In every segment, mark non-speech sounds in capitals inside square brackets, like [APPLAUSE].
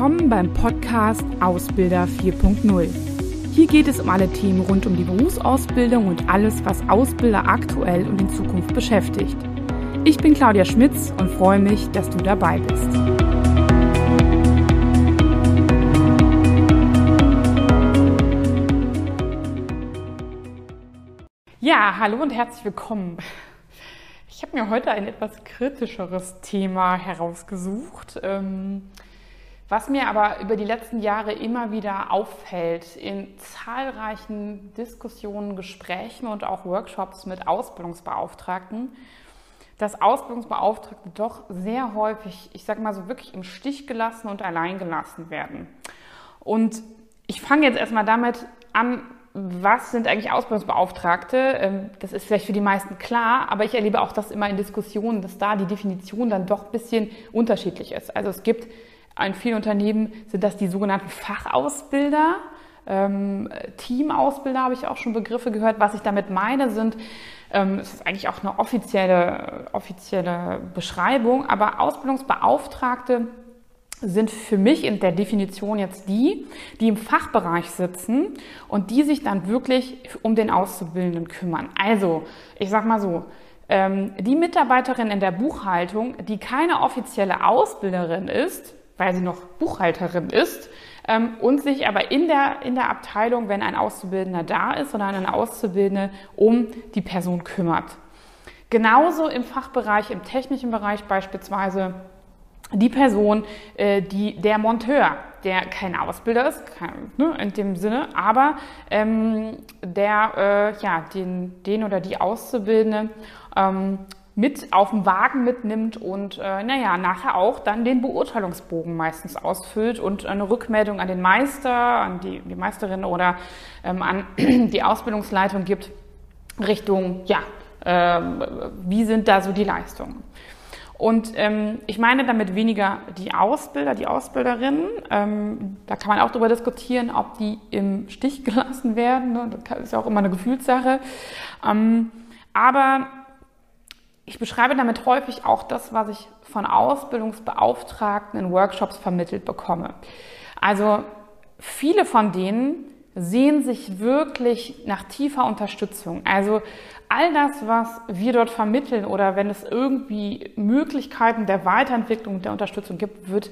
willkommen beim Podcast Ausbilder 4.0. Hier geht es um alle Themen rund um die Berufsausbildung und alles, was Ausbilder aktuell und in Zukunft beschäftigt. Ich bin Claudia Schmitz und freue mich, dass du dabei bist. Ja, hallo und herzlich willkommen. Ich habe mir heute ein etwas kritischeres Thema herausgesucht. Ähm, was mir aber über die letzten Jahre immer wieder auffällt, in zahlreichen Diskussionen, Gesprächen und auch Workshops mit Ausbildungsbeauftragten, dass Ausbildungsbeauftragte doch sehr häufig, ich sage mal so wirklich im Stich gelassen und allein gelassen werden. Und ich fange jetzt erstmal damit an, was sind eigentlich Ausbildungsbeauftragte? Ähm, das ist vielleicht für die meisten klar, aber ich erlebe auch das immer in Diskussionen, dass da die Definition dann doch ein bisschen unterschiedlich ist. Also es gibt in vielen Unternehmen sind das die sogenannten Fachausbilder. Ähm, Teamausbilder habe ich auch schon Begriffe gehört. Was ich damit meine, sind, ähm, es ist eigentlich auch eine offizielle, offizielle Beschreibung, aber Ausbildungsbeauftragte sind für mich in der Definition jetzt die, die im Fachbereich sitzen und die sich dann wirklich um den Auszubildenden kümmern. Also, ich sag mal so, ähm, die Mitarbeiterin in der Buchhaltung, die keine offizielle Ausbilderin ist, weil sie noch Buchhalterin ist ähm, und sich aber in der, in der Abteilung, wenn ein Auszubildender da ist, sondern eine Auszubildende um die Person kümmert. Genauso im Fachbereich, im technischen Bereich beispielsweise die Person, äh, die der Monteur, der kein Ausbilder ist, kein, ne, in dem Sinne, aber ähm, der äh, ja den, den oder die Auszubildende ähm, mit auf dem Wagen mitnimmt und äh, naja, nachher auch dann den Beurteilungsbogen meistens ausfüllt und eine Rückmeldung an den Meister, an die, die Meisterin oder ähm, an [CLEARS THROAT] die Ausbildungsleitung gibt Richtung, ja, äh, wie sind da so die Leistungen. Und ähm, ich meine damit weniger die Ausbilder, die Ausbilderinnen. Ähm, da kann man auch darüber diskutieren, ob die im Stich gelassen werden. Ne? Das ist ja auch immer eine Gefühlssache. Ähm, aber ich beschreibe damit häufig auch das, was ich von Ausbildungsbeauftragten in Workshops vermittelt bekomme. Also viele von denen sehen sich wirklich nach tiefer Unterstützung. Also all das, was wir dort vermitteln oder wenn es irgendwie Möglichkeiten der Weiterentwicklung, der Unterstützung gibt, wird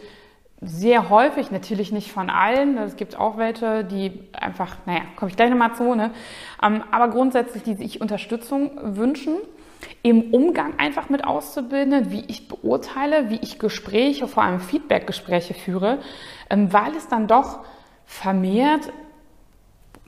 sehr häufig, natürlich nicht von allen, es gibt auch welche, die einfach, naja, komme ich gleich nochmal zu, ne? Ähm, aber grundsätzlich, die sich Unterstützung wünschen im Umgang einfach mit Auszubildenden, wie ich beurteile, wie ich Gespräche, vor allem Feedbackgespräche führe, ähm, weil es dann doch vermehrt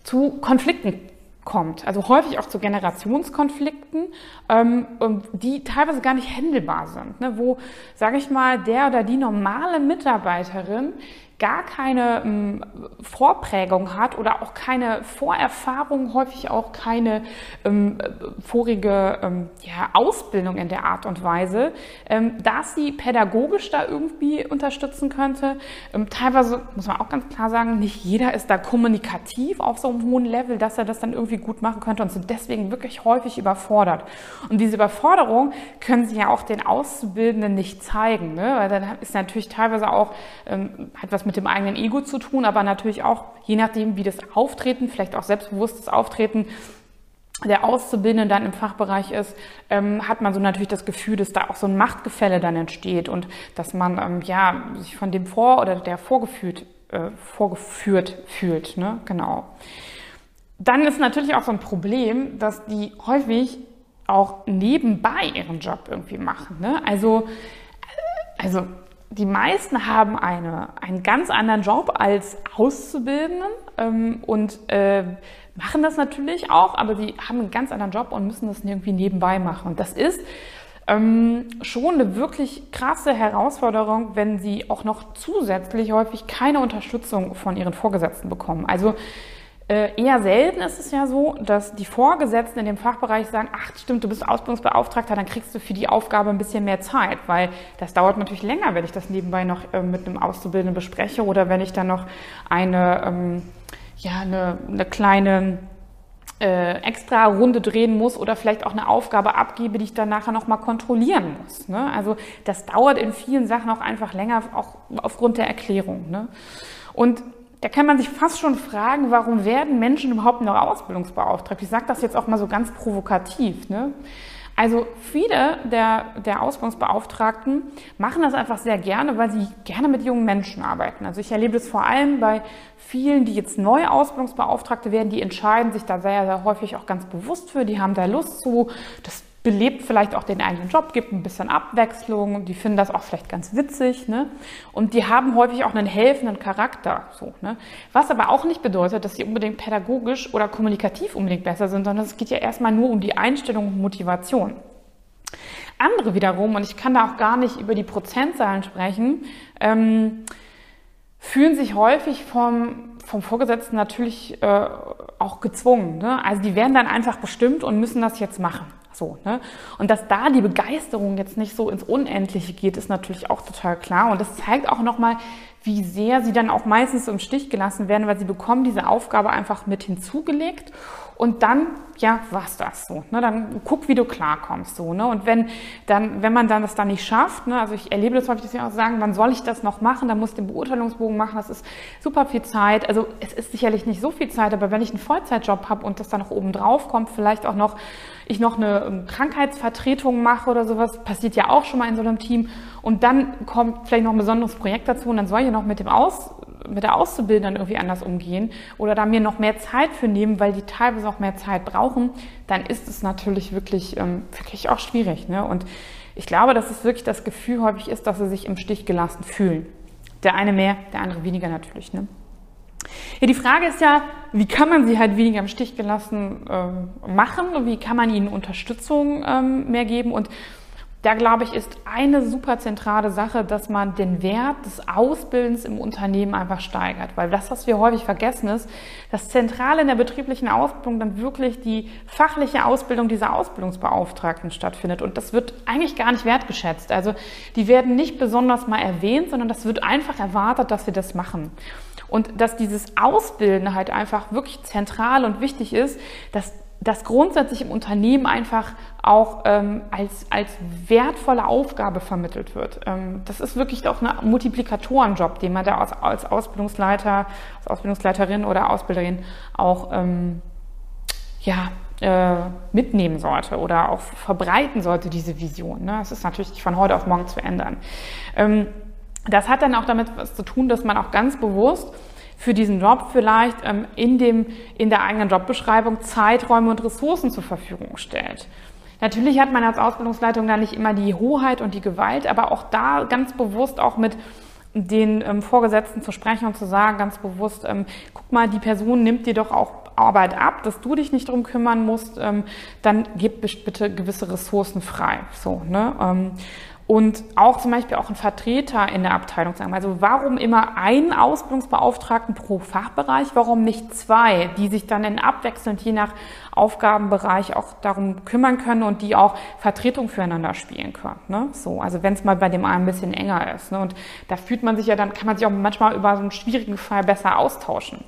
zu Konflikten kommt. Also häufig auch zu Generationskonflikten, ähm, die teilweise gar nicht händelbar sind, ne? wo, sage ich mal, der oder die normale Mitarbeiterin gar keine ähm, Vorprägung hat oder auch keine Vorerfahrung, häufig auch keine ähm, vorige ähm, ja, Ausbildung in der Art und Weise, ähm, dass sie pädagogisch da irgendwie unterstützen könnte. Ähm, teilweise muss man auch ganz klar sagen, nicht jeder ist da kommunikativ auf so einem hohen Level, dass er das dann irgendwie gut machen könnte und sind deswegen wirklich häufig überfordert. Und diese Überforderung können sie ja auch den Auszubildenden nicht zeigen, ne? weil dann ist natürlich teilweise auch ähm, hat was mit mit dem eigenen Ego zu tun, aber natürlich auch, je nachdem, wie das Auftreten, vielleicht auch selbstbewusstes Auftreten der Auszubildende dann im Fachbereich ist, ähm, hat man so natürlich das Gefühl, dass da auch so ein Machtgefälle dann entsteht und dass man ähm, ja sich von dem vor oder der vorgeführt, äh, vorgeführt fühlt. Ne? Genau. Dann ist natürlich auch so ein Problem, dass die häufig auch nebenbei ihren Job irgendwie machen. Ne? Also, äh, also die meisten haben eine, einen ganz anderen Job als Auszubildenden ähm, und äh, machen das natürlich auch, aber sie haben einen ganz anderen Job und müssen das irgendwie nebenbei machen. Und das ist ähm, schon eine wirklich krasse Herausforderung, wenn sie auch noch zusätzlich häufig keine Unterstützung von ihren Vorgesetzten bekommen. Also äh, eher selten ist es ja so, dass die Vorgesetzten in dem Fachbereich sagen, ach stimmt, du bist Ausbildungsbeauftragter, dann kriegst du für die Aufgabe ein bisschen mehr Zeit, weil das dauert natürlich länger, wenn ich das nebenbei noch äh, mit einem Auszubildenden bespreche oder wenn ich dann noch eine, ähm, ja, eine, eine kleine äh, extra Runde drehen muss oder vielleicht auch eine Aufgabe abgebe, die ich dann nachher nochmal kontrollieren muss. Ne? Also das dauert in vielen Sachen auch einfach länger, auch aufgrund der Erklärung. Ne? Und da kann man sich fast schon fragen, warum werden Menschen überhaupt noch Ausbildungsbeauftragt? Ich sage das jetzt auch mal so ganz provokativ. Ne? Also viele der, der Ausbildungsbeauftragten machen das einfach sehr gerne, weil sie gerne mit jungen Menschen arbeiten. Also ich erlebe das vor allem bei vielen, die jetzt neue Ausbildungsbeauftragte werden, die entscheiden sich da sehr, sehr häufig auch ganz bewusst für, die haben da Lust zu. Das belebt vielleicht auch den eigenen Job, gibt ein bisschen Abwechslung die finden das auch vielleicht ganz witzig. Ne? Und die haben häufig auch einen helfenden Charakter. So, ne? Was aber auch nicht bedeutet, dass sie unbedingt pädagogisch oder kommunikativ unbedingt besser sind, sondern es geht ja erstmal nur um die Einstellung und Motivation. Andere wiederum, und ich kann da auch gar nicht über die Prozentzahlen sprechen, ähm, fühlen sich häufig vom, vom Vorgesetzten natürlich äh, auch gezwungen. Ne? Also die werden dann einfach bestimmt und müssen das jetzt machen. So, ne? Und dass da die Begeisterung jetzt nicht so ins Unendliche geht, ist natürlich auch total klar. Und das zeigt auch nochmal, wie sehr sie dann auch meistens im Stich gelassen werden, weil sie bekommen diese Aufgabe einfach mit hinzugelegt und dann, ja, war's das so. Ne? Dann guck, wie du klarkommst. So, ne? Und wenn, dann, wenn man dann das dann nicht schafft, ne? also ich erlebe das häufig, dass sie auch sagen, wann soll ich das noch machen? Dann muss ich den Beurteilungsbogen machen, das ist super viel Zeit. Also es ist sicherlich nicht so viel Zeit, aber wenn ich einen Vollzeitjob habe und das dann noch oben drauf kommt, vielleicht auch noch ich noch eine ähm, Krankheitsvertretung mache oder sowas, passiert ja auch schon mal in so einem Team. Und dann kommt vielleicht noch ein besonderes Projekt dazu und dann soll ich noch mit dem Aus, mit der Auszubildenden irgendwie anders umgehen oder da mir noch mehr Zeit für nehmen, weil die teilweise auch mehr Zeit brauchen, dann ist es natürlich wirklich, ähm, wirklich auch schwierig. Ne? Und ich glaube, dass es wirklich das Gefühl häufig ist, dass sie sich im Stich gelassen fühlen. Der eine mehr, der andere weniger natürlich. Ne? Ja, die Frage ist ja, wie kann man sie halt weniger im Stich gelassen äh, machen? Wie kann man ihnen Unterstützung ähm, mehr geben? Und da glaube ich, ist eine super zentrale Sache, dass man den Wert des Ausbildens im Unternehmen einfach steigert. Weil das, was wir häufig vergessen, ist, dass zentral in der betrieblichen Ausbildung dann wirklich die fachliche Ausbildung dieser Ausbildungsbeauftragten stattfindet. Und das wird eigentlich gar nicht wertgeschätzt. Also die werden nicht besonders mal erwähnt, sondern das wird einfach erwartet, dass sie das machen. Und dass dieses Ausbilden halt einfach wirklich zentral und wichtig ist, dass das grundsätzlich im Unternehmen einfach auch ähm, als, als wertvolle Aufgabe vermittelt wird. Ähm, das ist wirklich auch ein Multiplikatorenjob, den man da als, als Ausbildungsleiter, als Ausbildungsleiterin oder Ausbilderin auch ähm, ja, äh, mitnehmen sollte oder auch verbreiten sollte, diese Vision. Ne? Das ist natürlich nicht von heute auf morgen zu ändern. Ähm, das hat dann auch damit was zu tun, dass man auch ganz bewusst für diesen Job vielleicht ähm, in, dem, in der eigenen Jobbeschreibung Zeiträume und Ressourcen zur Verfügung stellt. Natürlich hat man als Ausbildungsleitung da nicht immer die Hoheit und die Gewalt, aber auch da ganz bewusst auch mit den ähm, Vorgesetzten zu sprechen und zu sagen, ganz bewusst, ähm, guck mal, die Person nimmt dir doch auch Arbeit ab, dass du dich nicht drum kümmern musst, ähm, dann gib bitte gewisse Ressourcen frei. So, ne? Und auch zum Beispiel auch ein Vertreter in der Abteilung sagen. Also warum immer einen Ausbildungsbeauftragten pro Fachbereich? Warum nicht zwei, die sich dann in abwechselnd je nach Aufgabenbereich auch darum kümmern können und die auch Vertretung füreinander spielen können? Ne? So, also wenn es mal bei dem einen ein bisschen enger ist. Ne? Und da fühlt man sich ja, dann kann man sich auch manchmal über so einen schwierigen Fall besser austauschen.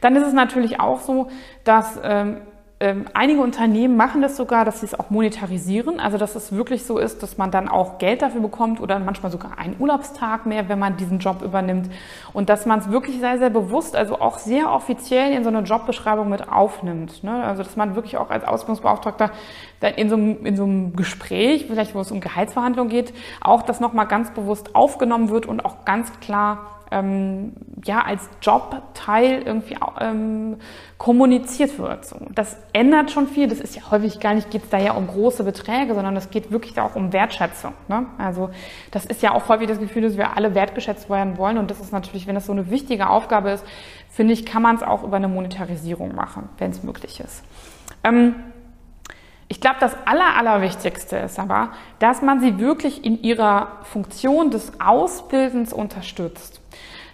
Dann ist es natürlich auch so, dass ähm, ähm, einige Unternehmen machen das sogar, dass sie es auch monetarisieren, also dass es wirklich so ist, dass man dann auch Geld dafür bekommt oder manchmal sogar einen Urlaubstag mehr, wenn man diesen Job übernimmt und dass man es wirklich sehr, sehr bewusst, also auch sehr offiziell in so eine Jobbeschreibung mit aufnimmt. Ne? Also dass man wirklich auch als Ausbildungsbeauftragter dann in so, einem, in so einem Gespräch, vielleicht wo es um Gehaltsverhandlungen geht, auch das nochmal ganz bewusst aufgenommen wird und auch ganz klar ähm, ja, als Jobteil irgendwie ähm, kommuniziert wird. So. Das ändert schon viel. Das ist ja häufig gar nicht, geht es da ja um große Beträge, sondern es geht wirklich auch um Wertschätzung. Ne? Also das ist ja auch häufig das Gefühl, dass wir alle wertgeschätzt werden wollen. Und das ist natürlich, wenn das so eine wichtige Aufgabe ist, finde ich, kann man es auch über eine Monetarisierung machen, wenn es möglich ist. Ähm, ich glaube, das Aller, Allerwichtigste ist aber, dass man sie wirklich in ihrer Funktion des Ausbildens unterstützt.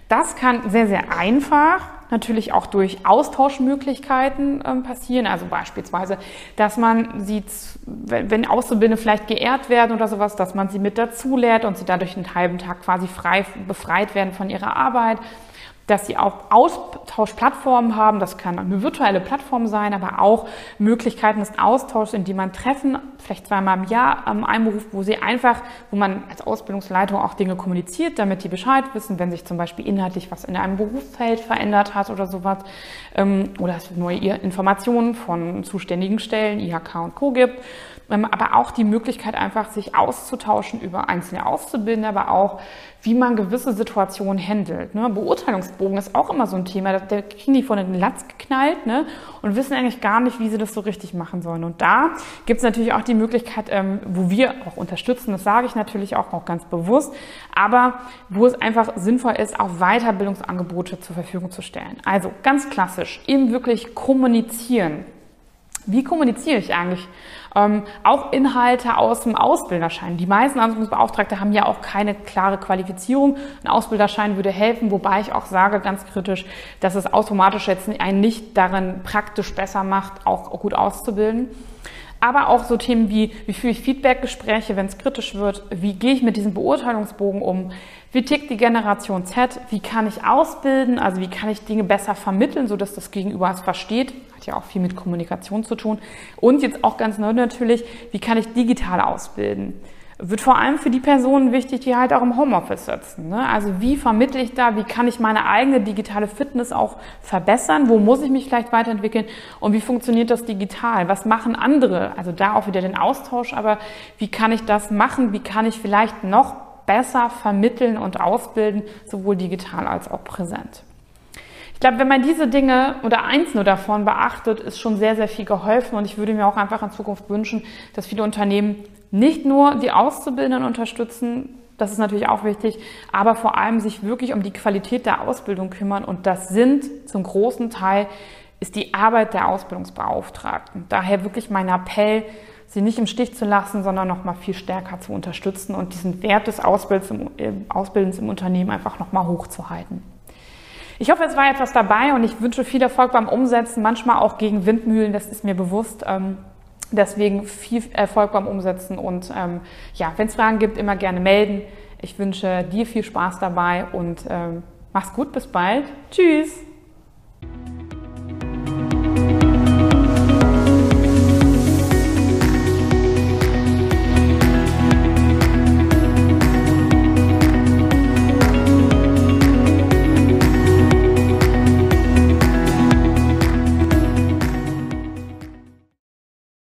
Das kann sehr, sehr einfach natürlich auch durch Austauschmöglichkeiten ähm, passieren. Also beispielsweise, dass man sieht, wenn, wenn Auszubildende vielleicht geehrt werden oder sowas, dass man sie mit dazu lehrt und sie dadurch einen halben Tag quasi frei befreit werden von ihrer Arbeit. Dass sie auch Austauschplattformen haben. Das kann eine virtuelle Plattform sein, aber auch Möglichkeiten des Austauschs, in die man Treffen, vielleicht zweimal im Jahr ähm, einberuft, wo sie einfach, wo man als Ausbildungsleitung auch Dinge kommuniziert, damit die Bescheid wissen, wenn sich zum Beispiel inhaltlich was in einem Berufsfeld verändert hat oder sowas, ähm, oder es neue Informationen von zuständigen Stellen, IHK und Co. gibt. Ähm, aber auch die Möglichkeit, einfach sich auszutauschen über einzelne Auszubildende, aber auch, wie man gewisse Situationen handelt. Ne? Beurteilungsbogen ist auch immer so ein Thema. Da kriegen die von den Latz geknallt ne? und wissen eigentlich gar nicht, wie sie das so richtig machen sollen. Und da gibt es natürlich auch die Möglichkeit, ähm, wo wir auch unterstützen, das sage ich natürlich auch, auch ganz bewusst, aber wo es einfach sinnvoll ist, auch Weiterbildungsangebote zur Verfügung zu stellen. Also ganz klassisch, eben wirklich kommunizieren. Wie kommuniziere ich eigentlich? Ähm, auch Inhalte aus dem Ausbilderschein. Die meisten Ausbildungsbeauftragte haben ja auch keine klare Qualifizierung. Ein Ausbilderschein würde helfen, wobei ich auch sage, ganz kritisch, dass es automatisch jetzt einen nicht darin praktisch besser macht, auch gut auszubilden. Aber auch so Themen wie, wie führe ich Feedbackgespräche, wenn es kritisch wird? Wie gehe ich mit diesem Beurteilungsbogen um? Wie tickt die Generation Z? Wie kann ich ausbilden? Also wie kann ich Dinge besser vermitteln, sodass das Gegenüber es versteht? Hat ja auch viel mit Kommunikation zu tun. Und jetzt auch ganz neu natürlich, wie kann ich digital ausbilden? Wird vor allem für die Personen wichtig, die halt auch im Homeoffice sitzen. Ne? Also wie vermittle ich da, wie kann ich meine eigene digitale Fitness auch verbessern? Wo muss ich mich vielleicht weiterentwickeln? Und wie funktioniert das digital? Was machen andere? Also da auch wieder den Austausch, aber wie kann ich das machen? Wie kann ich vielleicht noch besser vermitteln und ausbilden, sowohl digital als auch präsent? Ich glaube, wenn man diese Dinge oder eins nur davon beachtet, ist schon sehr, sehr viel geholfen. Und ich würde mir auch einfach in Zukunft wünschen, dass viele Unternehmen nicht nur die Auszubildenden unterstützen, das ist natürlich auch wichtig, aber vor allem sich wirklich um die Qualität der Ausbildung kümmern. Und das sind zum großen Teil ist die Arbeit der Ausbildungsbeauftragten. Daher wirklich mein Appell, sie nicht im Stich zu lassen, sondern noch mal viel stärker zu unterstützen und diesen Wert des Ausbildens im, äh, Ausbildens im Unternehmen einfach noch mal hochzuhalten. Ich hoffe, es war etwas dabei und ich wünsche viel Erfolg beim Umsetzen, manchmal auch gegen Windmühlen, das ist mir bewusst. Ähm, deswegen viel Erfolg beim Umsetzen und ähm, ja, wenn es Fragen gibt, immer gerne melden. Ich wünsche dir viel Spaß dabei und ähm, mach's gut, bis bald. Tschüss!